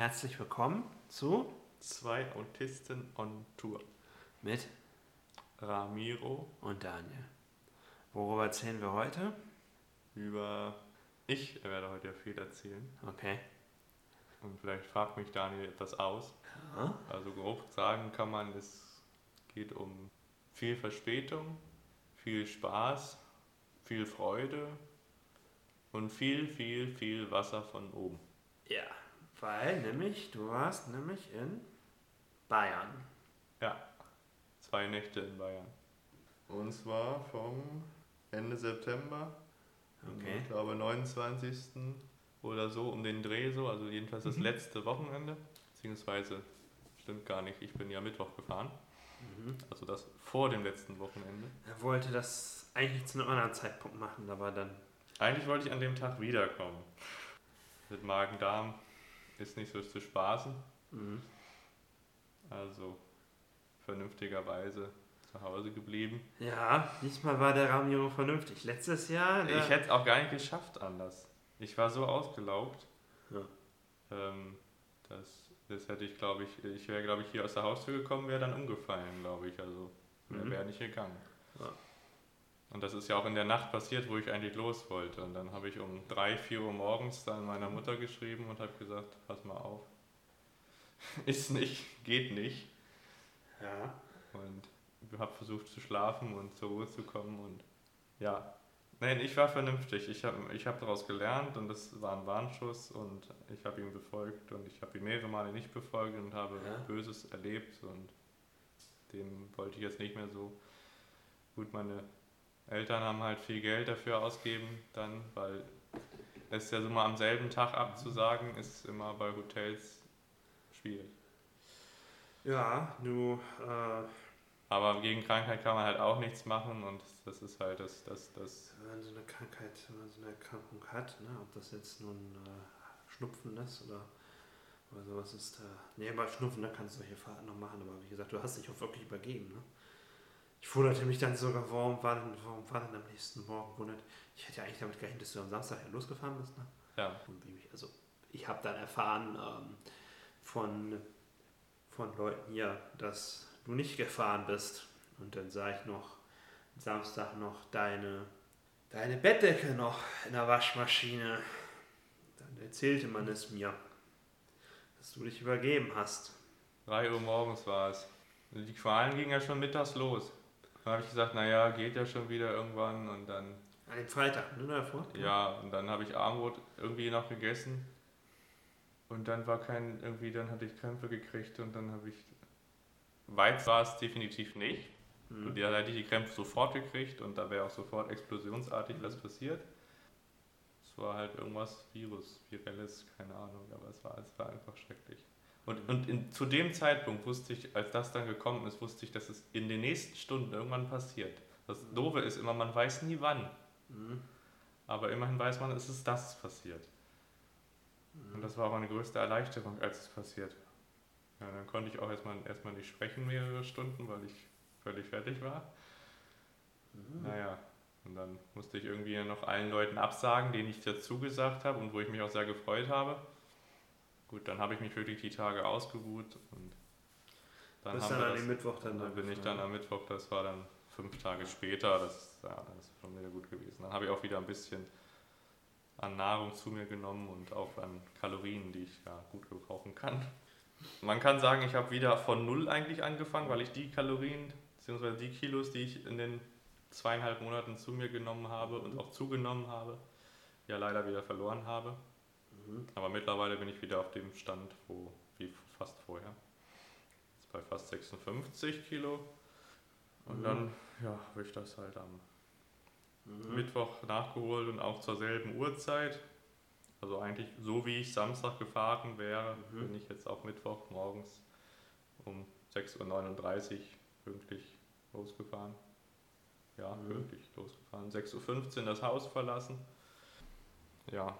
Herzlich willkommen zu Zwei Autisten on Tour. mit Ramiro und Daniel. Worüber erzählen wir heute? über. Ich werde heute ja viel erzählen. Okay. Und vielleicht fragt mich Daniel etwas aus. Ja. Also grob sagen kann man, es geht um viel Verspätung, viel Spaß, viel Freude und viel, viel, viel Wasser von oben. Ja, weil nämlich, du warst nämlich in Bayern. Ja, zwei Nächte in Bayern. Und zwar vom Ende September, Okay. ich glaube 29. oder so, um den Dreh so, also jedenfalls das Mhm. letzte Wochenende, beziehungsweise stimmt gar nicht, ich bin ja Mittwoch gefahren, Mhm. also das vor dem letzten Wochenende. Er wollte das eigentlich zu einem anderen Zeitpunkt machen, aber dann. Eigentlich wollte ich an dem Tag wiederkommen. Mit Magen-Darm ist nicht so zu spaßen, Mhm. also vernünftigerweise zu Hause geblieben. Ja, diesmal war der Ramiro vernünftig. Letztes Jahr. Ich hätte es auch gar nicht geschafft anders. Ich war so ausgelaugt. Ja. Ähm, das, das hätte ich, glaube ich, ich wäre, glaube ich, hier aus der Haustür gekommen, wäre dann umgefallen, glaube ich. Also Mhm. wäre nicht gegangen. Ja. Und das ist ja auch in der Nacht passiert, wo ich eigentlich los wollte. Und dann habe ich um 3, 4 Uhr morgens dann meiner Mutter geschrieben und habe gesagt, pass mal auf. Ist nicht, geht nicht. ja. Und habe versucht zu schlafen und zur Ruhe zu kommen und ja. Nein, ich war vernünftig. Ich habe ich hab daraus gelernt und das war ein Warnschuss und ich habe ihn befolgt und ich habe ihn mehrere Male nicht befolgt und habe Ja. Böses erlebt und dem wollte ich jetzt nicht mehr so. Gut, meine Eltern haben halt viel Geld dafür ausgeben dann, weil es ja so mal am selben Tag abzusagen ist immer bei Hotels schwierig. Ja, du. Äh, Aber gegen Krankheit kann man halt auch nichts machen und das ist halt das, das, das. wenn man so eine Krankheit, wenn man so eine Erkrankung hat, ne, ob das jetzt nun äh, Schnupfen ist oder, oder sowas ist, äh, nee, bei Schnupfen, da kannst du solche Fahrten noch machen, aber wie gesagt, du hast dich auch wirklich übergeben, ne? Ich wunderte mich dann sogar, warum war denn, warum war denn am nächsten Morgen wundert? Ich hätte ja eigentlich damit gerechnet, dass du am Samstag ja losgefahren bist, ne? Ja, also ich habe dann erfahren ähm, von, von Leuten hier, dass du nicht gefahren bist. Und dann sah ich noch Samstag noch deine, deine Bettdecke noch in der Waschmaschine. Dann erzählte man es mir, dass du dich übergeben hast. 3 Uhr morgens war es. Die Qualen gingen ja schon mittags los. Dann habe ich gesagt, naja, geht ja schon wieder irgendwann und dann, An dem Freitag, ne, davor? ja, und dann habe ich Armbrot irgendwie noch gegessen. Und dann war kein, irgendwie, dann hatte ich Krämpfe gekriegt und dann habe ich, Weiz war es definitiv nicht. Mhm. Und da hätte ich die Krämpfe sofort gekriegt und da wäre auch sofort explosionsartig was passiert. Es war halt irgendwas Virus, Virelles, keine Ahnung, aber es war, es war einfach schrecklich. Und, und in, zu dem Zeitpunkt wusste ich, als das dann gekommen ist, wusste ich, dass es in den nächsten Stunden irgendwann passiert. Das Doofe ist immer, man weiß nie wann. Mhm. Aber immerhin weiß man, es ist das passiert. Und das war auch meine größte Erleichterung, als es passiert. Ja, dann konnte ich auch erstmal, erstmal nicht sprechen mehrere Stunden, weil ich völlig fertig war. Mhm. Naja, und dann musste ich irgendwie noch allen Leuten absagen, denen ich dazu gesagt habe und wo ich mich auch sehr gefreut habe. Gut, dann habe ich mich wirklich die Tage ausgeruht und dann, Bist haben dann wir das, Mittwoch dann dann da bin ich dann am Mittwoch, das war dann fünf Tage später, das, ja, das ist schon wieder gut gewesen. Dann habe ich auch wieder ein bisschen an Nahrung zu mir genommen und auch an Kalorien, die ich ja gut gebrauchen kann. Man kann sagen, ich habe wieder von Null eigentlich angefangen, weil ich die Kalorien bzw. die Kilos, die ich in den zweieinhalb Monaten zu mir genommen habe und auch zugenommen habe, ja leider wieder verloren habe. Mhm. Aber mittlerweile bin ich wieder auf dem Stand, wo wie fast vorher. Jetzt bei fast 56 Kilo. Und Mhm. dann ja, habe ich das halt am Mhm. Mittwoch nachgeholt und auch zur selben Uhrzeit. Also eigentlich so wie ich Samstag gefahren wäre, Mhm. bin ich jetzt auch Mittwoch morgens um 6.39 Uhr pünktlich losgefahren. Ja, Mhm. pünktlich losgefahren. 6.15 Uhr das Haus verlassen. Ja.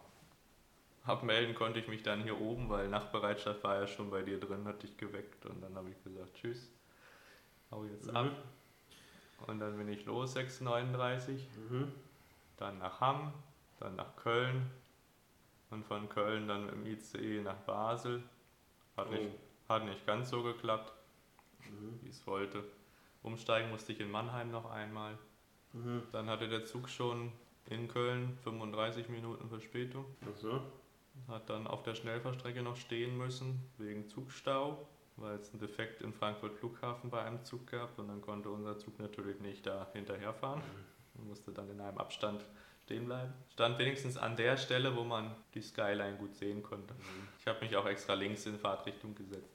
Abmelden konnte ich mich dann hier oben, weil Nachtbereitschaft war ja schon bei dir drin, hat dich geweckt und dann habe ich gesagt, tschüss, hau jetzt Mhm. ab. Und dann bin ich los, 6.39 Mhm. dann nach Hamm, dann nach Köln und von Köln dann dem ICE nach Basel Hat, nicht, Oh. hat nicht ganz so geklappt, Mhm. wie es wollte. Umsteigen musste ich in Mannheim noch einmal. Mhm. Dann hatte der Zug schon in Köln 35 Minuten Verspätung. Ach so. Hat dann auf der Schnellfahrstrecke noch stehen müssen, wegen Zugstau, weil es einen Defekt in Frankfurt Flughafen bei einem Zug gab und dann konnte unser Zug natürlich nicht da hinterherfahren. Man musste dann in einem Abstand stehen bleiben. Stand wenigstens an der Stelle, wo man die Skyline gut sehen konnte. Ich habe mich auch extra links in Fahrtrichtung gesetzt.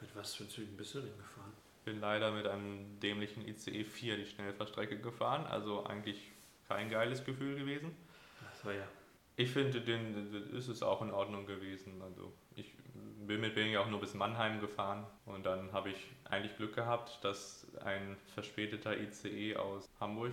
Mit was für Zügen bist du denn gefahren? Bin leider mit einem dämlichen ICE 4 die Schnellfahrstrecke gefahren, also eigentlich kein geiles Gefühl gewesen. Das war ja. Ich finde, den ist es auch in Ordnung gewesen. Also ich bin mit ja auch nur bis Mannheim gefahren und dann habe ich eigentlich Glück gehabt, dass ein verspäteter ICE aus Hamburg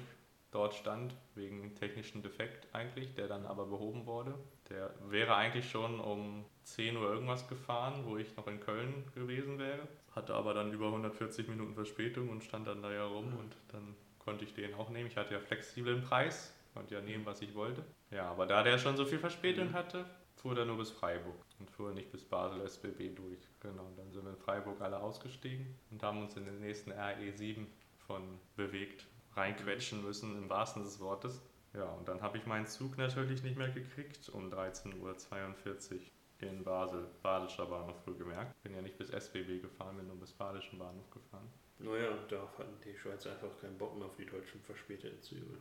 dort stand, wegen technischen Defekt eigentlich, der dann aber behoben wurde. Der wäre eigentlich schon um 10 Uhr irgendwas gefahren, wo ich noch in Köln gewesen wäre. Hatte aber dann über 140 Minuten Verspätung und stand dann da ja rum und dann konnte ich den auch nehmen. Ich hatte ja flexiblen Preis, konnte ja nehmen, was ich wollte. Ja, aber da der schon so viel Verspätung hatte, fuhr er nur bis Freiburg und fuhr nicht bis Basel SBB durch. Genau, und dann sind wir in Freiburg alle ausgestiegen und haben uns in den nächsten RE7 von bewegt reinquetschen müssen, im wahrsten des Wortes. Ja, und dann habe ich meinen Zug natürlich nicht mehr gekriegt um 13.42 Uhr in Basel, Badischer Bahnhof wohlgemerkt. Bin ja nicht bis SBB gefahren, bin nur bis Badischen Bahnhof gefahren. Naja, darauf hatten die Schweizer einfach keinen Bock mehr auf die deutschen verspäteten Züge.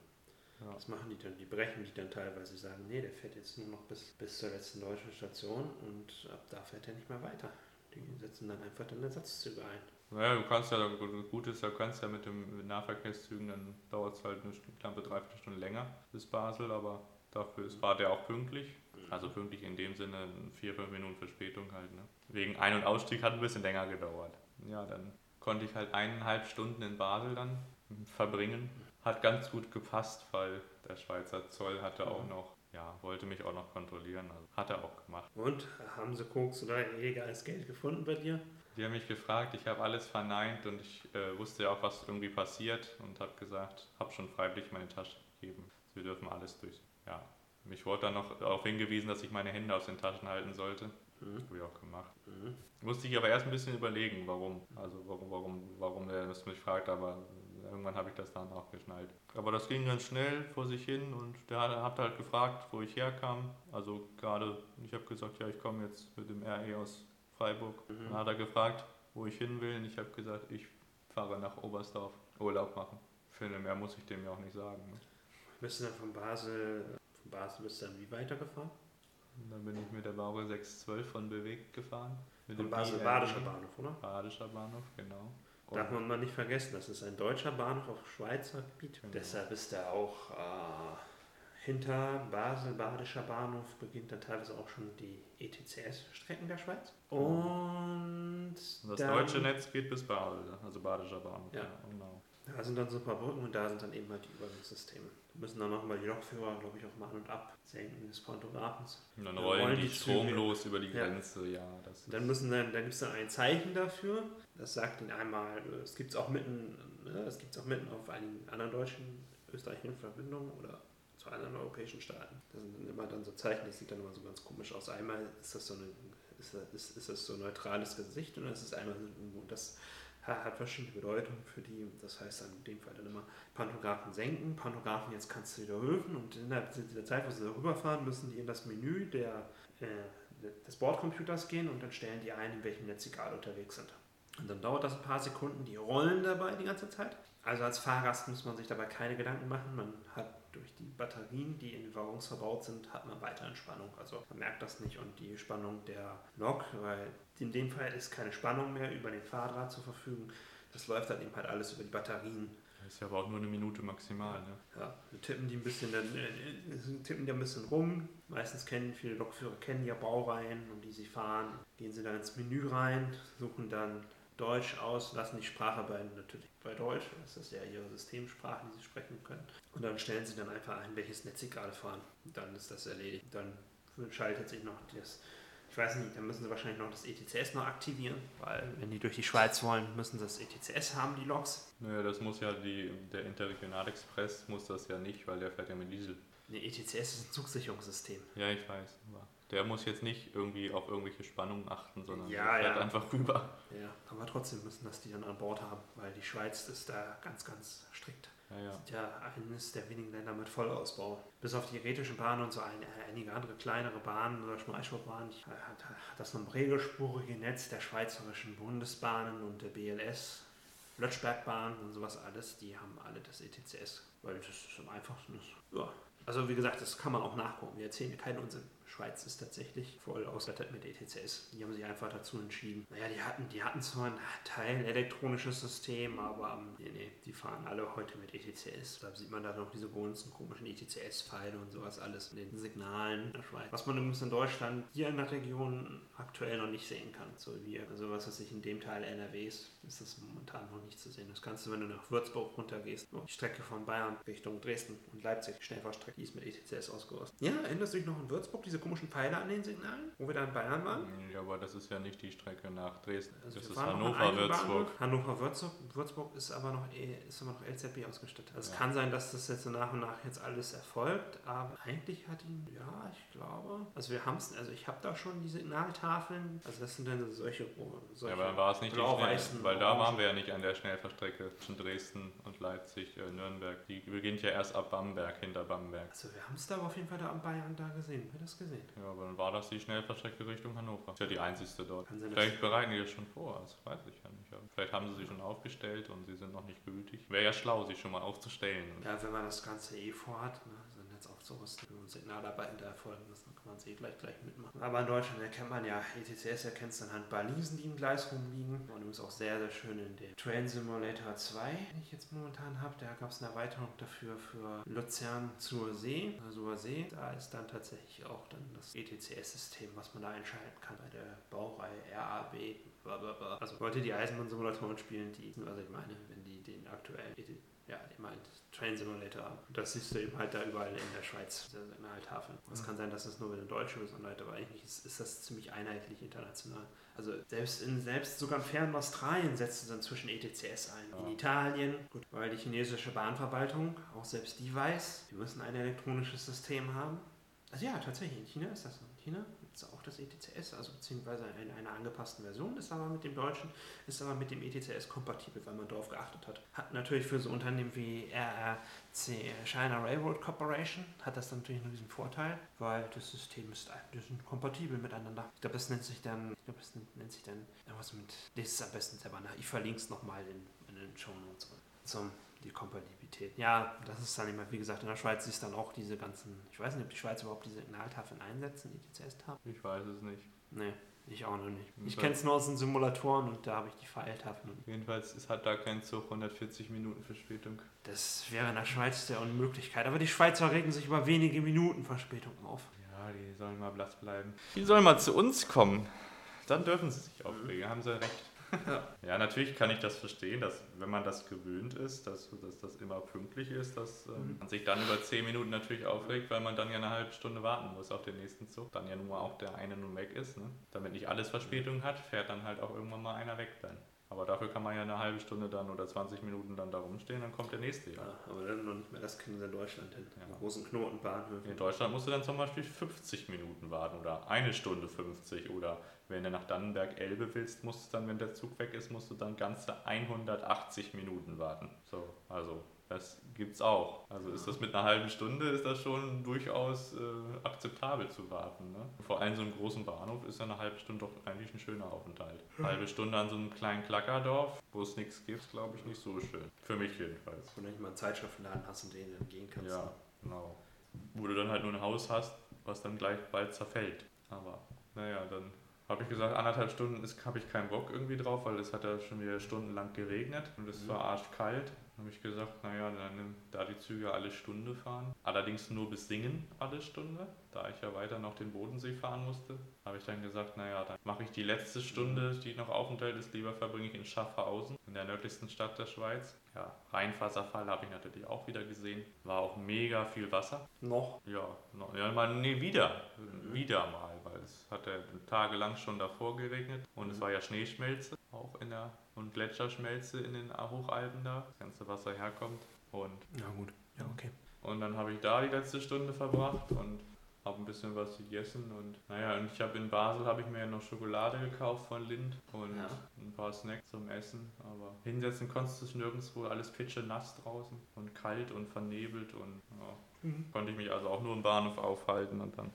Ja. Was machen die dann? Die brechen die dann teilweise, sagen, nee, der fährt jetzt nur noch bis, bis zur letzten deutschen Station und ab da fährt er nicht mehr weiter. Die setzen dann einfach dann Ersatzzüge ein. Naja, du kannst ja, gut ist, du kannst ja mit dem Nahverkehrszügen, dann dauert es halt eine knappe Dreiviertelstunde länger bis Basel, aber dafür ist, war der auch pünktlich. Also pünktlich in dem Sinne, vier, fünf Minuten Verspätung halt. Ne? Wegen Ein- und Ausstieg hat ein bisschen länger gedauert. Ja, dann konnte ich halt eineinhalb Stunden in Basel dann verbringen. Hat ganz gut gepasst, weil der Schweizer Zoll hatte auch noch, ja, wollte mich auch noch kontrollieren. Also hat er auch gemacht. Und haben sie Koks oder illegales Geld gefunden bei dir? Die haben mich gefragt, ich habe alles verneint und ich äh, wusste ja auch, was irgendwie passiert und habe gesagt, habe schon freiwillig meine Tasche gegeben. Wir dürfen alles durch. Ja, mich wurde dann noch darauf hingewiesen, dass ich meine Hände aus den Taschen halten sollte. Mhm. Habe ich auch gemacht. Mhm. Musste ich aber erst ein bisschen überlegen, warum. Also warum, warum, warum er das mich fragt, aber irgendwann habe ich das dann auch geschnallt. Aber das ging ganz schnell vor sich hin und der hat, halt gefragt, wo ich herkam. Also gerade, ich habe gesagt, ja, ich komme jetzt mit dem RE aus Freiburg. Mhm. Dann hat er gefragt, wo ich hin will und ich habe gesagt, ich fahre nach Oberstdorf Urlaub machen. Finde, mehr muss ich dem ja auch nicht sagen. Ne? Bist du dann von Basel, von Basel bist du dann wie weitergefahren? Und dann bin ich mit der Bauer 612 von Bewegt gefahren. Mit Von dem Basel, IRE. Badischer Bahnhof, oder? Badischer Bahnhof, genau. Und Darf man mal nicht vergessen, das ist ein deutscher Bahnhof auf Schweizer Gebiet. Genau. Deshalb ist er auch äh, hinter Basel, Badischer Bahnhof, beginnt dann teilweise auch schon die ETCS-Strecken der Schweiz. Und das dann- deutsche Netz geht bis Basel, also Badischer Bahnhof. Ja. genau. Da sind dann so ein paar Brücken und da sind dann eben halt die Übergangssysteme. Da müssen dann nochmal die Lokführer, glaube ich, auch mal an und ab senken des Pantographens. Und dann Dann rollen rollen die die stromlos über die Ja. Grenze, ja. das Und dann müssen dann, dann gibt es dann ein Zeichen dafür. Das sagt ihnen einmal, äh, es gibt es auch mitten, ne, es gibt auch mitten auf einigen anderen deutschen, österreichischen Verbindungen oder zu anderen europäischen Staaten. Das sind dann immer dann so Zeichen, das sieht dann immer so ganz komisch aus. Einmal ist das so eine, ist das, ist, ist das so ein neutrales Gesicht und das ist einmal so, das ha- hat verschiedene Bedeutungen für die. Das heißt dann in dem Fall dann immer Pantographen senken, Pantographen jetzt kannst du wieder höfen und innerhalb dieser Zeit, wo sie da rüberfahren, müssen die in das Menü der, äh, des Bordcomputers gehen und dann stellen die ein, in welchem Netz sie gerade unterwegs sind. Und dann dauert das ein paar Sekunden, die rollen dabei die ganze Zeit. Also als Fahrgast muss man sich dabei keine Gedanken machen. Man hat durch die Batterien, die in den Waggons verbaut sind, hat man weiterhin Spannung. Also man merkt das nicht und die Spannung der Lok, weil in dem Fall ist keine Spannung mehr über den Fahrdraht zur Verfügung. Das läuft dann eben halt alles über die Batterien. Das ist ja aber auch nur eine Minute maximal. Ne? Ja, dann tippen die ein bisschen, dann äh, tippen die ein bisschen rum. Meistens kennen viele Lokführer kennen ja Baureihen, um die sie fahren. Gehen sie dann ins Menü rein, suchen dann Deutsch aus, lassen die Sprache bei natürlich bei Deutsch, das ist ja ihre Systemsprache, die sie sprechen können. Und dann stellen sie dann einfach ein, welches Netz sie gerade fahren. Dann ist das erledigt. Dann schaltet sich noch das, ich weiß nicht, dann müssen sie wahrscheinlich noch das ETCS noch aktivieren, weil wenn die durch die Schweiz wollen, müssen sie das ETCS haben, die Loks. Naja, das muss ja die, der Interregionalexpress muss das ja nicht, weil der fährt ja mit Diesel. Ne, ETCS ist ein Zugsicherungssystem. Ja, ich weiß. Der muss jetzt nicht irgendwie auf irgendwelche Spannungen achten, sondern Ja, fährt ja. einfach rüber. Ja, aber trotzdem müssen das die dann an Bord haben, weil die Schweiz ist da ganz, ganz strikt. Ja, ja. Sind ja eines der wenigen Länder mit Vollausbau. Bis auf die rätischen Bahnen und so ein, einige andere kleinere Bahnen oder Schmalspurbahnen hat, hat das noch regelspurige Netz der schweizerischen Bundesbahnen und der BLS, Lötschbergbahn und sowas alles, die haben alle das ETCS, weil das ist am einfachsten ist. Ja. Also wie gesagt, das kann man auch nachgucken. Wir erzählen hier keinen Unsinn. Schweiz ist tatsächlich voll ausgestattet mit ETCS. Die haben sich einfach dazu entschieden. Naja, die hatten, die hatten zwar ein Teil elektronisches System, aber ähm, nee, nee, die fahren alle heute mit ETCS. Da sieht man da noch diese ganzen komischen ETCS-Pfeile und sowas alles in den Signalen in der Schweiz. Was man übrigens in Deutschland hier in der Region aktuell noch nicht sehen kann. So wie, also was weiß ich, in dem Teil NRWs ist das momentan noch nicht zu sehen. Das kannst du, wenn du nach Würzburg runtergehst, die Strecke von Bayern Richtung Dresden und Leipzig, Schnellfahrstrecke, die ist mit ETCS ausgerüstet. Ja, erinnerst du dich noch in Würzburg, diese komischen Pfeile an den Signalen, wo wir da in Bayern waren? Ja, aber das ist ja nicht die Strecke nach Dresden. Also das ist Hannover-Würzburg. Hannover-Würzburg Würzburg ist aber noch eh- ist noch LZB ausgestattet. Also Ja. Es kann sein, dass das jetzt so nach und nach jetzt alles erfolgt, aber eigentlich hat ihn, ja, ich glaube, also wir haben es, also ich habe da schon die Signaltafeln, also das sind dann solche, solche Ja, aber dann war es nicht die Schnell, weil da waren wir ja nicht an der Schnellfahrstrecke zwischen Dresden und Leipzig, äh, Nürnberg. Die beginnt ja erst ab Bamberg, hinter Bamberg. Also wir haben es da auf jeden Fall da am Bayern da gesehen, haben wir das gesehen. Ja, aber dann war das die Schnellfahrstrecke Richtung Hannover. Ist ja die einzigste dort. Vielleicht bereiten die das schon vor, das weiß ich ja nicht. Aber vielleicht haben sie sie schon aufgestellt und sie sind noch nicht gültig. Wäre ja schlau, sie schon mal aufzustellen. Ja, wenn man das Ganze eh vorhat, ne, aufzurüsten und Signalarbeiten da erfolgen dann kann man sie gleich, gleich mitmachen. Aber in Deutschland erkennt man ja, ETCS erkennt es anhand Balisen, die im Gleis rumliegen. Und übrigens auch sehr, sehr schön in dem Train Simulator 2, den ich jetzt momentan habe. Da gab es eine Erweiterung dafür für Luzern zur See, also See. Da ist dann tatsächlich auch dann das ETCS-System, was man da einschalten kann bei der Baureihe RAB. Blablabla. Also Leute, die Eisenbahnsimulatoren spielen, die, also ich meine, wenn die den aktuellen ET ja, ich meine Train Simulator das siehst du eben halt da überall in der Schweiz, diese Signaltafeln. Es Mhm. kann sein, dass es nur mit den Deutschen ist, aber eigentlich ist, ist das ziemlich einheitlich international. Also selbst in selbst sogar im fernen Australien setzt es inzwischen ETCS ein. Ja. In Italien, gut, weil die chinesische Bahnverwaltung, auch selbst die weiß, wir müssen ein elektronisches System haben. Also ja, tatsächlich, in China ist das so. In China es auch das ETCS, also beziehungsweise in einer angepassten Version, ist aber mit dem deutschen, ist aber mit dem ETCS kompatibel, weil man darauf geachtet hat. Hat natürlich für so Unternehmen wie RRC, China Railroad Corporation, hat das natürlich nur diesen Vorteil, weil das System ist, die sind kompatibel miteinander. Ich glaube, das nennt sich dann, ich glaube, das nennt, nennt sich dann irgendwas mit, das ist am besten selber nach. Ich verlinke es nochmal in, in den Show Notes zum die Kompatibilität. Ja, das ist dann immer, wie gesagt, in der Schweiz ist dann auch diese ganzen, ich weiß nicht, ob die Schweiz überhaupt diese Signaltafeln einsetzen, die ETCS-Tafeln. Ich weiß es nicht. Nee, ich auch noch nicht. Ich kenne es nur aus den Simulatoren und da habe ich die Pfeiltafeln. Jedenfalls es hat da kein Zug 140 Minuten Verspätung. Das wäre in der Schweiz der Unmöglichkeit. Aber die Schweizer regen sich über wenige Minuten Verspätung auf. Ja, die sollen mal blass bleiben. Die sollen mal zu uns kommen. Dann dürfen sie sich aufregen, haben sie recht. Ja. Ja, natürlich kann ich das verstehen, dass wenn man das gewöhnt ist, dass, dass das immer pünktlich ist, dass ähm, Mhm. man sich dann über 10 Minuten natürlich aufregt, weil man dann ja eine halbe Stunde warten muss auf den nächsten Zug. Dann ja nur auch der eine nun weg ist. Ne? Damit nicht alles Verspätung hat, fährt dann halt auch irgendwann mal einer weg dann. Aber dafür kann man ja eine halbe Stunde dann oder 20 Minuten dann da rumstehen, dann kommt der nächste ja. Ja, aber dann noch nicht mehr. Das kriegen sie in Deutschland hin. Ja. Die großen Knotenbahnhöfe. In Deutschland musst du dann zum Beispiel 50 Minuten warten oder eine Stunde 50 oder wenn du nach Dannenberg-Elbe willst, musst du dann, wenn der Zug weg ist, musst du dann ganze 180 Minuten warten. So, also das gibt's auch. Also ist das mit einer halben Stunde, ist das schon durchaus äh, akzeptabel zu warten. Ne? Vor allem so einem großen Bahnhof ist ja eine halbe Stunde doch eigentlich ein schöner Aufenthalt. Eine halbe Stunde an so einem kleinen Klackerdorf, wo es nichts gibt, glaube ich nicht so schön. Für mich jedenfalls. Wo du nicht mal einen Zeitschriftenladen hast, in den du dann gehen kannst. Ja, genau. Wo du dann halt nur ein Haus hast, was dann gleich bald zerfällt. Aber naja, dann habe ich gesagt, anderthalb Stunden habe ich keinen Bock irgendwie drauf, weil es hat ja schon wieder stundenlang geregnet und es Mhm. war arschkalt. Habe ich gesagt, naja, dann da die Züge alle Stunde fahren. Allerdings nur bis Singen alle Stunde, da ich ja weiter noch den Bodensee fahren musste. Habe ich dann gesagt, naja, dann mache ich die letzte Stunde, die noch Aufenthalt ist, lieber verbringe ich in Schaffhausen, in der nördlichsten Stadt der Schweiz. Ja, Rheinwasserfall habe ich natürlich auch wieder gesehen. War auch mega viel Wasser. Noch? Ja, noch, ja mal, nee, wieder. Mhm. Wieder mal, weil es hat ja tagelang schon davor geregnet und es Mhm. war ja Schneeschmelze auch in der und Gletscherschmelze in den Hochalpen da, das ganze Wasser herkommt. Und, Ja, gut. Ja, okay. und dann habe ich da die letzte Stunde verbracht und habe ein bisschen was gegessen und naja, und ich habe in Basel habe ich mir ja noch Schokolade gekauft von Lind und Ja. ein paar Snacks zum Essen, aber hinsetzen konntest du dich nirgendwo, alles pitche nass draußen und kalt und vernebelt und ja, konnte ich mich also auch nur im Bahnhof aufhalten und dann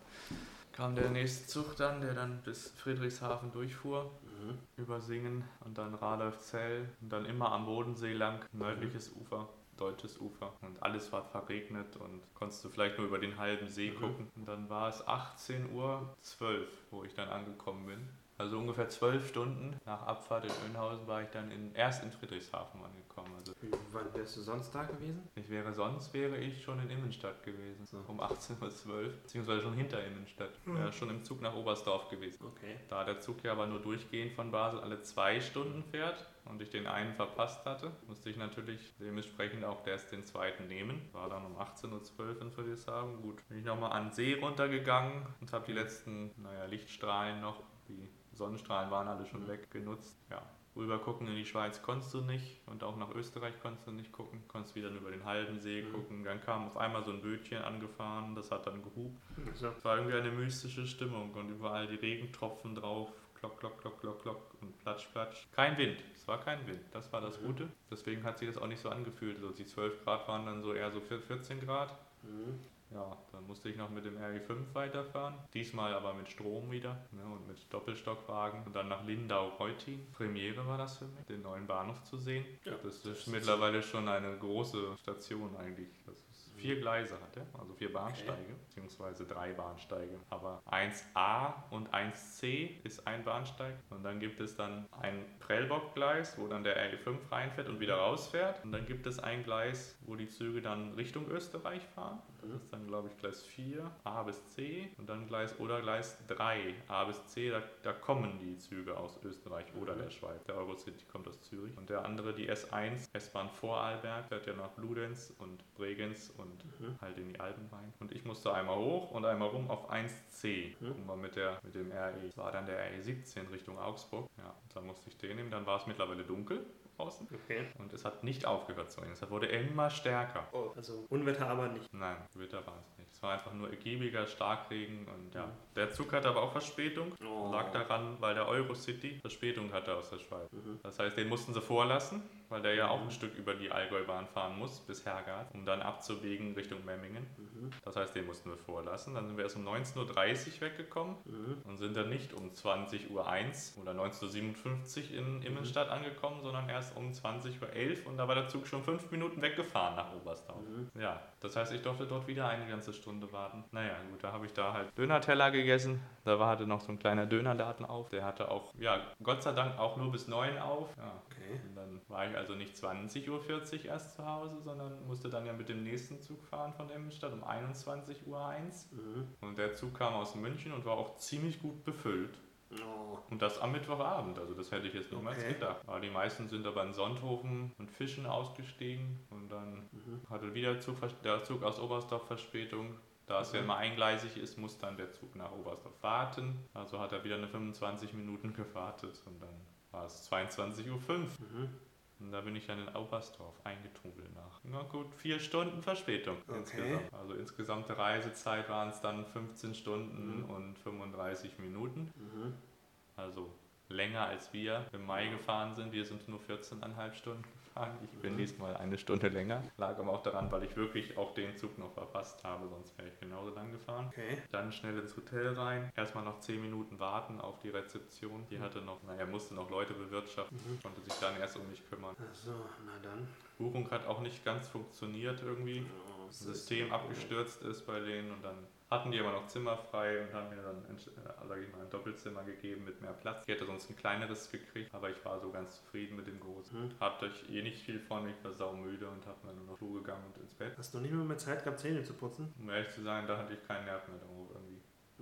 kam der nächste Zug dann, der dann bis Friedrichshafen durchfuhr Mhm. über Singen und dann Radolfzell und dann immer am Bodensee lang, nördliches Ufer, deutsches Ufer und alles war verregnet und konntest du vielleicht nur über den halben See Mhm. gucken. Und dann war es 18.12 Uhr, wo ich dann angekommen bin. Also ungefähr zwölf Stunden nach Abfahrt in Önhausen war ich dann in, erst in Friedrichshafen angekommen. Also Wann wärst du sonst da gewesen? ich wäre sonst wäre ich schon in Immenstadt gewesen, So. um 18.12 Uhr, beziehungsweise schon hinter Immenstadt. Mhm. Wäre schon im Zug nach Oberstdorf gewesen. Okay. Da der Zug ja aber nur durchgehend von Basel alle zwei Stunden fährt und ich den einen verpasst hatte, musste ich natürlich dementsprechend auch erst den zweiten nehmen. War dann um 18.12 Uhr in Friedrichshafen. Gut, bin ich nochmal an den See runtergegangen und habe die letzten, naja, Lichtstrahlen noch, die Sonnenstrahlen waren alle schon weg, genutzt. Ja, Rüber gucken in die Schweiz konntest du nicht und auch nach Österreich konntest du nicht gucken. Konntest wieder über den halben See Mhm. gucken. Dann kam auf einmal so ein Bötchen angefahren, das hat dann gehupt. Also, Es war irgendwie eine mystische Stimmung und überall die Regentropfen drauf. Klock, klock, klock, klock, klock und platsch, platsch. Kein Wind. Es war kein Wind. Das war das Mhm. Gute. Deswegen hat sich das auch nicht so angefühlt. Also die 12 Grad waren dann so eher so 14 Grad. mhm. Ja, musste ich noch mit dem RE5 weiterfahren. Diesmal aber mit Strom wieder ne, und mit Doppelstockwagen. Und dann nach Lindau-Reutin. Premiere war das für mich, den neuen Bahnhof zu sehen. Ja, das ist das ist- mittlerweile schon eine große Station eigentlich. Das vier Gleise hat er, also vier Bahnsteige, beziehungsweise drei Bahnsteige. Aber 1a und 1c ist ein Bahnsteig. Und dann gibt es dann ein Prellbock-Gleis, wo dann der RE5 reinfährt und wieder rausfährt. Und dann gibt es ein Gleis, wo die Züge dann Richtung Österreich fahren. Das ist dann, glaube ich, Gleis 4, A bis C. Und dann Gleis oder Gleis 3, A bis C. Da, da kommen die Züge aus Österreich oder der Schweiz. Der Eurocity kommt aus Zürich. Und der andere, die S1, S-Bahn Vorarlberg, fährt ja nach Bludenz und Bregenz und Mhm. halt in die Alpen rein. Und ich musste einmal hoch und einmal rum auf 1C. Mhm. Und mal mit, der, mit dem RE. Das war dann der RE17 Richtung Augsburg. Ja, und dann musste ich den nehmen. Dann war es mittlerweile dunkel draußen. Okay. Und es hat nicht aufgehört zu regnen. Es wurde immer stärker. Oh, also Unwetter aber nicht. Nein, Gewitter war es nicht. Es war einfach nur ergiebiger Starkregen und ja. Mhm. Der Zug hatte aber auch Verspätung. Oh. Lag daran, weil der Eurocity Verspätung hatte aus der Schweiz. Mhm. Das heißt, den mussten sie vorlassen, weil der ja auch Mhm. ein Stück über die Allgäubahn fahren muss bis Hergard, um dann abzubiegen Richtung Memmingen. Mhm. Das heißt, den mussten wir vorlassen. Dann sind wir erst um 19.30 Uhr weggekommen Mhm. und sind dann nicht um 20.01 Uhr oder 19.57 Uhr in Immenstadt angekommen, sondern erst um 20.11 Uhr und da war der Zug schon fünf Minuten weggefahren nach Oberstdorf. Mhm. Ja, das heißt, ich durfte dort wieder eine ganze Stunde warten. Naja, gut, da habe ich da halt Döner-Teller gegessen. Da war hatte noch so ein kleiner Dönerladen auf. Der hatte auch, ja, Gott sei Dank auch nur bis 9 auf. Ja. Okay. Und dann war ich also nicht 20.40 Uhr erst zu Hause, sondern musste dann ja mit dem nächsten Zug fahren von Immenstadt um 21.01 Uhr. Mhm. Und der Zug kam aus München und war auch ziemlich gut befüllt. Und das am Mittwochabend, also das hätte ich jetzt niemals Okay. gedacht. Aber die meisten sind aber in Sonthofen und Fischen ausgestiegen und dann Mhm. hatte wieder Zug, der Zug aus Oberstdorf Verspätung. Da es ja Mhm. immer eingleisig ist, muss dann der Zug nach Oberstdorf warten. Also hat er wieder eine 25 Minuten gewartet und dann war es 22.05 Uhr. Mhm. Und da bin ich dann in Oberstdorf eingetrudelt nach. Na gut, vier Stunden Verspätung Okay. insgesamt. Also insgesamte Reisezeit waren es dann 15 Stunden Mhm. und 35 Minuten. Mhm. Also länger als wir im Mai gefahren sind. Wir sind nur 14,5 Stunden gefahren. Ich bin Mhm. diesmal eine Stunde länger. Lag aber auch daran, weil ich wirklich auch den Zug noch verpasst habe, sonst wäre ich genauso lang gefahren. Okay. Dann schnell ins Hotel rein. Erstmal noch 10 Minuten warten auf die Rezeption. Die Mhm. hatte noch, naja, musste noch Leute bewirtschaften, Mhm. konnte sich dann erst um mich kümmern. Achso, na dann. Buchung hat auch nicht ganz funktioniert irgendwie. Oh, Das System abgestürzt ist bei denen und dann hatten die aber noch Zimmer frei und haben mir dann äh, sag ich mal, ein Doppelzimmer gegeben mit mehr Platz. Ich hätte sonst ein kleineres gekriegt, aber ich war so ganz zufrieden mit dem großen. Mhm. Hatte ich eh nicht viel von, ich war saumüde und habe dann nur noch Schuhe gegangen und ins Bett. Hast du nicht mehr, mehr Zeit gehabt, Zähne zu putzen? Um ehrlich zu sein, da hatte ich keinen Nerv mehr drauf irgendwie.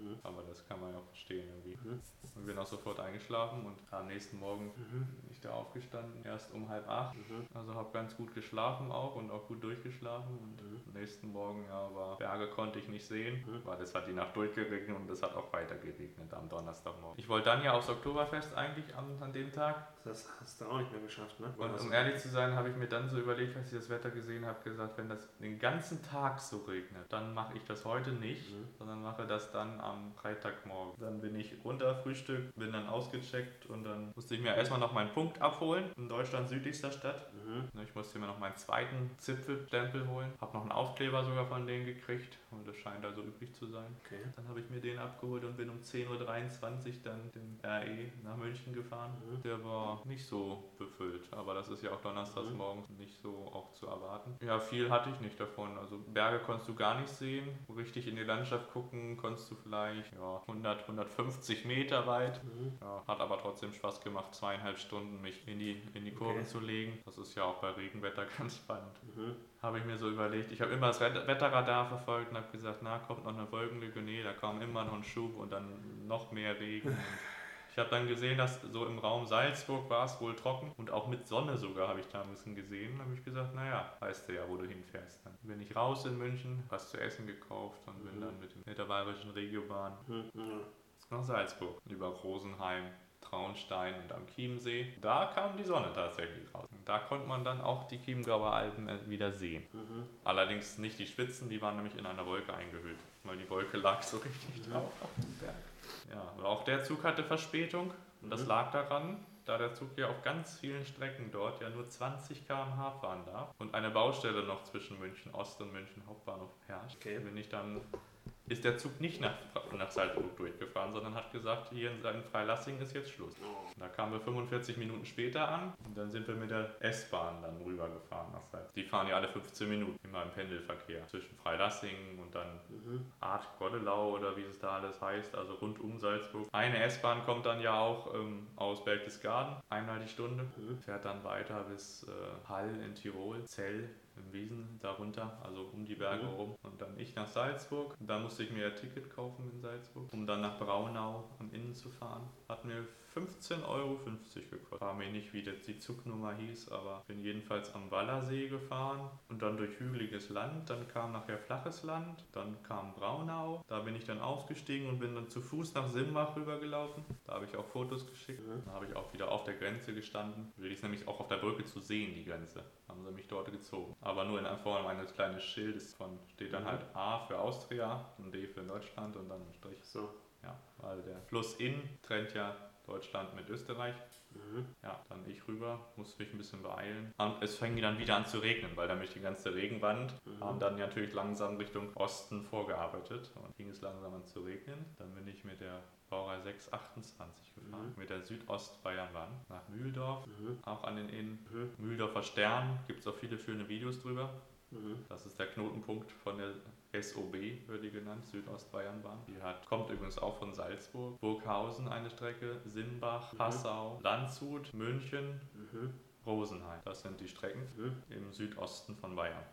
Mhm. Aber das kann man ja auch verstehen irgendwie. Mhm. Und bin auch sofort eingeschlafen und am nächsten Morgen Mhm. bin ich da aufgestanden, erst um halb acht. Mhm. Also habe ganz gut geschlafen auch und auch gut durchgeschlafen. Und Mhm. am nächsten Morgen ja, war Berge konnte ich nicht sehen, Mhm. weil es hat die Nacht durchgeregnet und es hat auch weiter geregnet am Donnerstagmorgen. Ich wollte dann ja aufs Oktoberfest eigentlich an, an dem Tag. Das hast du auch nicht mehr geschafft, ne? Und um ehrlich zu sein, habe ich mir dann so überlegt, als ich das Wetter gesehen habe, gesagt, wenn das den ganzen Tag so regnet, dann mache ich das heute nicht, sondern mache das dann am Freitagmorgen. Dann bin ich runter, Frühstück, bin dann ausgecheckt und dann musste ich mir erstmal noch meinen Punkt abholen in Deutschlands südlichster Stadt. Mhm. Ich musste mir noch meinen zweiten Zipfelstempel holen. Habe noch einen Aufkleber sogar von denen gekriegt und das scheint also übrig zu sein. Okay. Dann habe ich mir den abgeholt und bin um 10.23 Uhr dann den RE nach München gefahren. Mhm. Der war nicht so befüllt, aber das ist ja auch donnerstags Mhm. morgens nicht so auch zu erwarten. Ja, viel hatte ich nicht davon. Also Berge konntest du gar nicht sehen. Richtig in die Landschaft gucken konntest du vielleicht ja, 100, 150 Meter weit. Mhm. Ja, hat aber trotzdem Spaß gemacht, zweieinhalb Stunden mich in die, in die Kurven Okay. zu legen. Das ist ja auch bei Regenwetter ganz spannend. Mhm. Habe ich mir so überlegt. Ich habe immer das Wet- Wetterradar verfolgt und habe gesagt, na, kommt noch eine Wolkenlücke. Nee, da kam immer noch ein Schub und dann noch mehr Regen. Ich habe dann gesehen, dass so im Raum Salzburg war es wohl trocken und auch mit Sonne sogar habe ich da ein bisschen gesehen. Da habe ich gesagt, naja, weißt du ja, wo du hinfährst. Dann bin ich raus in München, was zu essen gekauft und bin Mhm. dann mit, dem- mit der bayerischen Regiobahn Mhm. Nach Salzburg, über Rosenheim, Traunstein und am Chiemsee. Da kam die Sonne tatsächlich raus. Da konnte man dann auch die Chiemgauer Alpen äh, wieder sehen. Mhm. Allerdings nicht die Spitzen, die waren nämlich in einer Wolke eingehüllt, weil die Wolke lag so richtig Mhm. drauf auf dem Berg. Ja, und auch der Zug hatte Verspätung und das Mhm. lag daran, da der Zug ja auf ganz vielen Strecken dort ja nur 20 km/h fahren darf und eine Baustelle noch zwischen München Ost und München Hauptbahnhof herrscht. Okay. Bin ich dann ist der Zug nicht nach, nach Salzburg durchgefahren, sondern hat gesagt, hier in seinem Freilassing ist jetzt Schluss. Oh. Da kamen wir 45 Minuten später an und dann sind wir mit der S-Bahn dann rübergefahren nach Salzburg. Die fahren ja alle 15 Minuten, immer im Pendelverkehr zwischen Freilassing und dann Mhm. Art Goddelau oder wie es da alles heißt, also rund um Salzburg. Eine S-Bahn kommt dann ja auch ähm, aus Berchtesgaden, einmal die Stunde, Mhm. fährt dann weiter bis äh, Hall in Tirol, Zell im Wiesen darunter, also um die Berge Mhm. rum. Und dann ich nach Salzburg. Da musste ich mir ein Ticket kaufen in Salzburg, um dann nach Braunau am Innen zu fahren. Hat mir 15,50 Euro gekostet. War mir nicht, wie die Zugnummer hieß, aber bin jedenfalls am Wallersee gefahren und dann durch hügeliges Land. Dann kam nachher flaches Land, dann kam Braunau. Da bin ich dann ausgestiegen und bin dann zu Fuß nach Simbach rübergelaufen. Da habe ich auch Fotos geschickt. Mhm. Dann habe ich auch wieder auf der Grenze gestanden. Die ist nämlich auch auf der Brücke zu sehen, die Grenze. Haben sie mich dort gezogen. Aber nur in Form eines kleinen Schildes von, steht dann Mhm. halt A für Austria und D für Deutschland und dann ein Strich. So. Ja, weil der Fluss Inn trennt ja Deutschland mit Österreich. Mhm. Ja, dann ich rüber, musste mich ein bisschen beeilen. Und es fing dann wieder an zu regnen, weil nämlich die ganze Regenwand Mhm. haben dann natürlich langsam Richtung Osten vorgearbeitet und fing es langsam an zu regnen. Dann bin ich mit der Baureihe 628 gefahren, Mhm. mit der Südostbayernbahn nach Mühldorf, Mhm. auch an den Inn. Mhm. Mühldorfer Stern, gibt es auch viele schöne Videos drüber. Mhm. Das ist der Knotenpunkt von der SOB, wird die genannt, Südostbayernbahn. Die hat, kommt übrigens auch von Salzburg, Burghausen eine Strecke, Simbach, Mhm. Passau, Landshut, München, Mhm. Rosenheim. Das sind die Strecken Mhm. im Südosten von Bayern.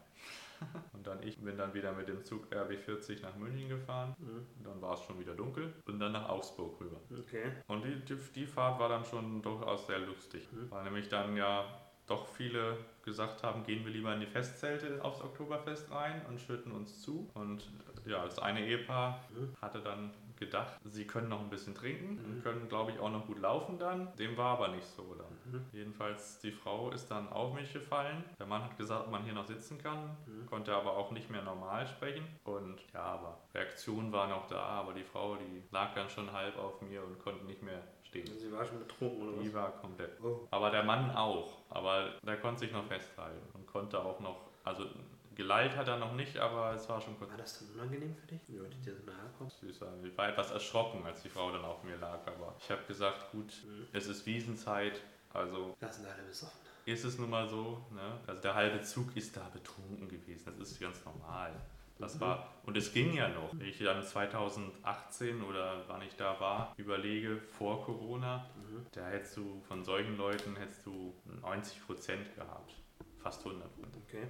Und dann ich bin dann wieder mit dem Zug RB40 nach München gefahren. Mhm. Dann war es schon wieder dunkel und dann nach Augsburg rüber. Okay. Und die, die, die Fahrt war dann schon durchaus sehr lustig, Mhm. weil nämlich dann ja doch viele gesagt haben, gehen wir lieber in die Festzelte aufs Oktoberfest rein und schütten uns zu. Und ja, das eine Ehepaar Mhm. hatte dann gedacht, sie können noch ein bisschen trinken Mhm. und können, glaube ich, auch noch gut laufen dann. Dem war aber nicht so dann. Mhm. Jedenfalls, die Frau ist dann auf mich gefallen. Der Mann hat gesagt, ob man hier noch sitzen kann, Mhm. konnte aber auch nicht mehr normal sprechen. Und ja, aber Reaktion war noch da, aber die Frau, die lag dann schon halb auf mir und konnte nicht mehr stehen. Sie war schon betrunken oder Die was? war komplett. Oh. Aber der Mann auch. Aber der konnte sich noch festhalten und konnte auch noch, also geleilt hat er noch nicht, aber es war schon kurz War das dann unangenehm für dich? Wie wollte ich dir so nahe kommen? süß. Also Ich war etwas erschrocken, als die Frau dann auf mir lag, aber ich habe gesagt, gut, Mhm. es ist Wiesenzeit, also sind alle besoffen. ist es nun mal so. Ne? Also der halbe Zug ist da betrunken gewesen, das ist ganz normal. Das war, und es ging ja noch. Wenn ich dann 2018 oder wann ich da war, überlege, vor Corona, Mhm. da hättest du von solchen Leuten hättest du 90 Prozent gehabt. Fast 100 Prozent. Okay.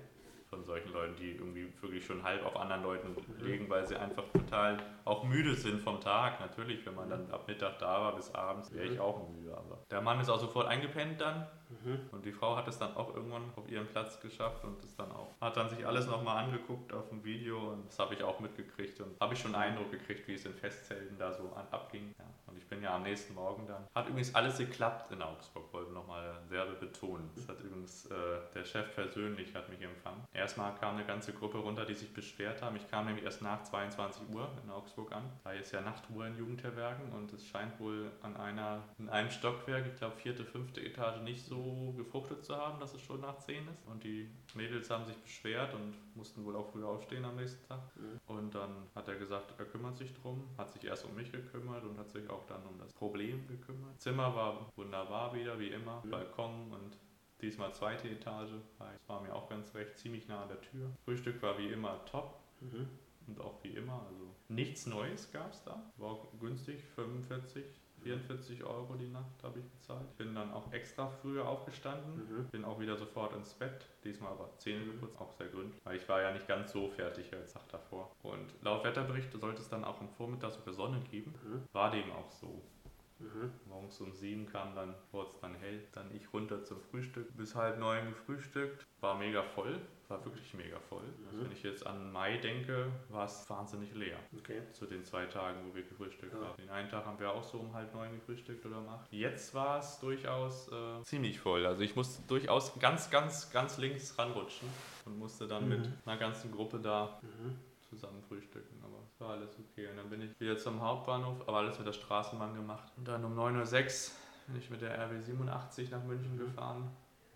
Von solchen Leuten, die irgendwie wirklich schon halb auf anderen Leuten legen, weil sie einfach total auch müde sind vom Tag. Natürlich, wenn man dann ab Mittag da war bis abends, wäre ich auch müde. Aber der Mann ist auch sofort eingepennt dann Mhm. Und die Frau hat es dann auch irgendwann auf ihren Platz geschafft und es dann auch. Hat dann sich alles nochmal angeguckt auf dem Video und das habe ich auch mitgekriegt und habe ich schon Eindruck gekriegt, wie es in Festzelten da so abging. Ja. Und ich bin ja am nächsten Morgen dann. Hat übrigens alles geklappt in Augsburg, wollte nochmal sehr betonen. Das hat übrigens äh, der Chef persönlich hat mich empfangen. Erstmal kam eine ganze Gruppe runter, die sich beschwert haben. Ich kam nämlich erst nach 22 Uhr in Augsburg an. Da ist ja Nachtruhe in Jugendherbergen und es scheint wohl an einer, in einem Stockwerk, ich glaube vierte, fünfte Etage, nicht so gefruchtet zu haben, dass es schon nach 10 ist. Und die Mädels haben sich beschwert und mussten wohl auch früh aufstehen am nächsten Tag. Mhm. Und dann hat er gesagt, er kümmert sich drum, hat sich erst um mich gekümmert und hat sich auch dann um das Problem gekümmert. Zimmer war wunderbar wieder, wie immer. Mhm. Balkon und diesmal zweite Etage. Das war mir auch ganz recht, ziemlich nah an der Tür. Frühstück war wie immer top. Mhm. Und auch wie immer, also nichts Neues gab es da. War auch günstig, 45 44 Euro die Nacht habe ich bezahlt. Bin dann auch extra früher aufgestanden, mhm. bin auch wieder sofort ins Bett, diesmal aber Zähne mhm. geputzt, auch sehr gründlich, weil ich war ja nicht ganz so fertig als Tag davor. Und laut Wetterbericht sollte es dann auch am Vormittag sogar Sonne geben, mhm. war dem auch so. Mhm. Morgens um sieben kam dann, wurde es dann hell, dann ich runter zum Frühstück, bis halb neun gefrühstückt, war mega voll, war wirklich mega voll. Also mhm. Also wenn ich jetzt an Mai denke, war es wahnsinnig leer. Okay. Zu den zwei Tagen, wo wir gefrühstückt ja. haben. Den einen Tag haben wir auch so um halb neun gefrühstückt oder um acht. Jetzt war es durchaus äh, ziemlich voll. Also ich musste durchaus ganz, ganz, ganz links ranrutschen und musste dann mhm. mit einer ganzen Gruppe da mhm. zusammen frühstücken war alles okay. Und dann bin ich wieder zum Hauptbahnhof, aber alles mit der Straßenbahn gemacht. Und dann um 9.06 Uhr bin ich mit der RW 87 nach München mhm. gefahren.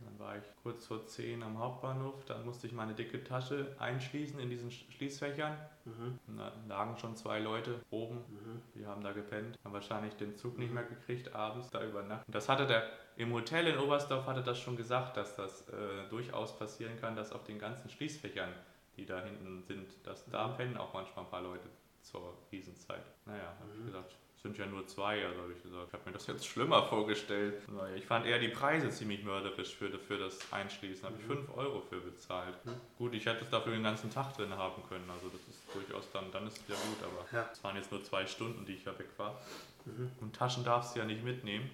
Dann war ich kurz vor 10 am Hauptbahnhof. Dann musste ich meine dicke Tasche einschließen in diesen Schließfächern. Mhm. Da lagen schon zwei Leute oben. Mhm. Die haben da gepennt. Haben wahrscheinlich den Zug nicht mehr gekriegt, abends da über Nacht. Und das hatte der im Hotel in Oberstdorf hatte das schon gesagt, dass das äh, durchaus passieren kann, dass auf den ganzen Schließfächern die da hinten sind. Das, da mhm. pennen auch manchmal ein paar Leute zur Riesenzeit. Naja, habe mhm. ich gesagt, sind ja nur zwei, also habe ich gesagt, ich habe mir das jetzt schlimmer vorgestellt. Ich fand eher die Preise ziemlich mörderisch für, für das Einschließen. Habe ich 5 mhm. Euro für bezahlt. Mhm. Gut, ich hätte es dafür den ganzen Tag drin haben können, also das ist durchaus dann, dann ist es ja gut, aber ja. es waren jetzt nur zwei Stunden, die ich da weg war. Mhm. Und Taschen darfst du ja nicht mitnehmen.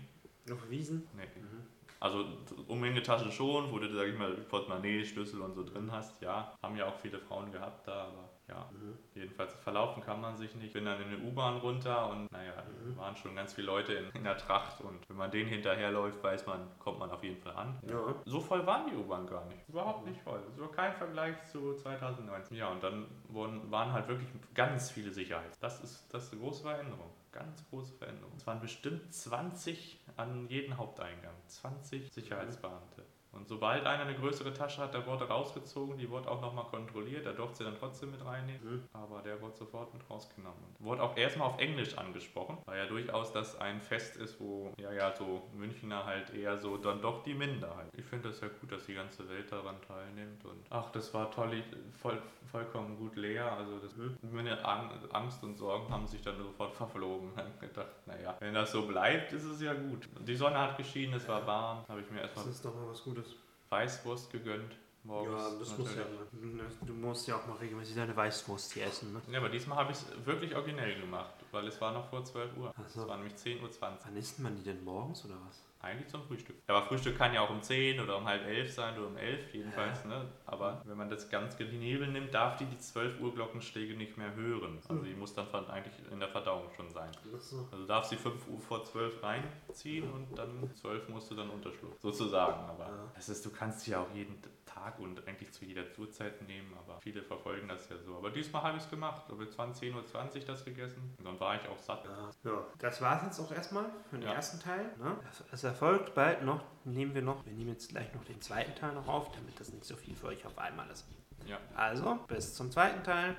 Auf Wiesen? Nee. Mhm. Also Umhängetasche schon, wo du, sag ich mal, Portemonnaie, Schlüssel und so drin hast, ja. Haben ja auch viele Frauen gehabt da, aber ja, mhm. jedenfalls verlaufen kann man sich nicht. Bin dann in eine U-Bahn runter und naja, mhm. waren schon ganz viele Leute in, in, der Tracht und wenn man denen hinterherläuft, weiß man, kommt man auf jeden Fall an. Ja. So voll waren die U-Bahn gar nicht. Überhaupt nicht voll. War kein Vergleich zu 2019. Ja, und dann wurden, waren halt wirklich ganz viele Sicherheits. Das ist, das ist eine große Veränderung. Ganz große Veränderung. Es waren bestimmt 20 an jeden Haupteingang. 20 Sicherheitsbeamte. Und sobald einer eine größere Tasche hat, der wurde rausgezogen, die wurde auch nochmal kontrolliert, der durfte sie dann trotzdem mit reinnehmen, mhm. aber der wurde sofort mit rausgenommen. Und wurde auch erstmal auf Englisch angesprochen, weil ja durchaus das ein Fest ist, wo ja ja so Münchner halt eher so dann doch die Minderheit. Ich finde das ja gut, dass die ganze Welt daran teilnimmt und ach, das war toll, voll, vollkommen gut leer, also das, mhm. meine Angst und Sorgen haben sich dann sofort verflogen. Habe gedacht, naja, wenn das so bleibt, ist es ja gut. Die Sonne hat geschienen, es war warm, habe ich mir erstmal... Das ist doch mal was Gutes. Weißwurst gegönnt. Morgens ja, das muss ja. Du musst ja auch mal regelmäßig deine Weißwurst hier essen. Ne? Ja, aber diesmal habe ich es wirklich originell gemacht, weil es war noch vor 12 Uhr. So. Es war nämlich 10.20 Uhr. Wann isst man die denn morgens oder was? Eigentlich zum Frühstück. Aber Frühstück kann ja auch um 10 oder um halb 11 sein oder um 11 jedenfalls. Ja. Ne? Aber wenn man das ganz penibel nimmt, darf die die 12 Uhr Glockenschläge nicht mehr hören. Also die muss dann eigentlich in der Verdauung schon sein. Also darf sie 5 Uhr vor 12 reinziehen und dann 12 musst du dann unterschlucken. Sozusagen. Aber ja. es ist, du kannst sie ja auch jeden Tag und eigentlich zu jeder Uhrzeit nehmen, aber viele verfolgen das ja so. Aber diesmal habe ich es gemacht. Da wird 10.20 Uhr das gegessen und dann war ich auch satt. Ja, ja. das war es jetzt auch erstmal für den ja. ersten Teil. Ne? Es erfolgt bald noch, nehmen wir noch, wir nehmen jetzt gleich noch den zweiten Teil noch auf, damit das nicht so viel für euch auf einmal ist. Ja. Also, bis zum zweiten Teil.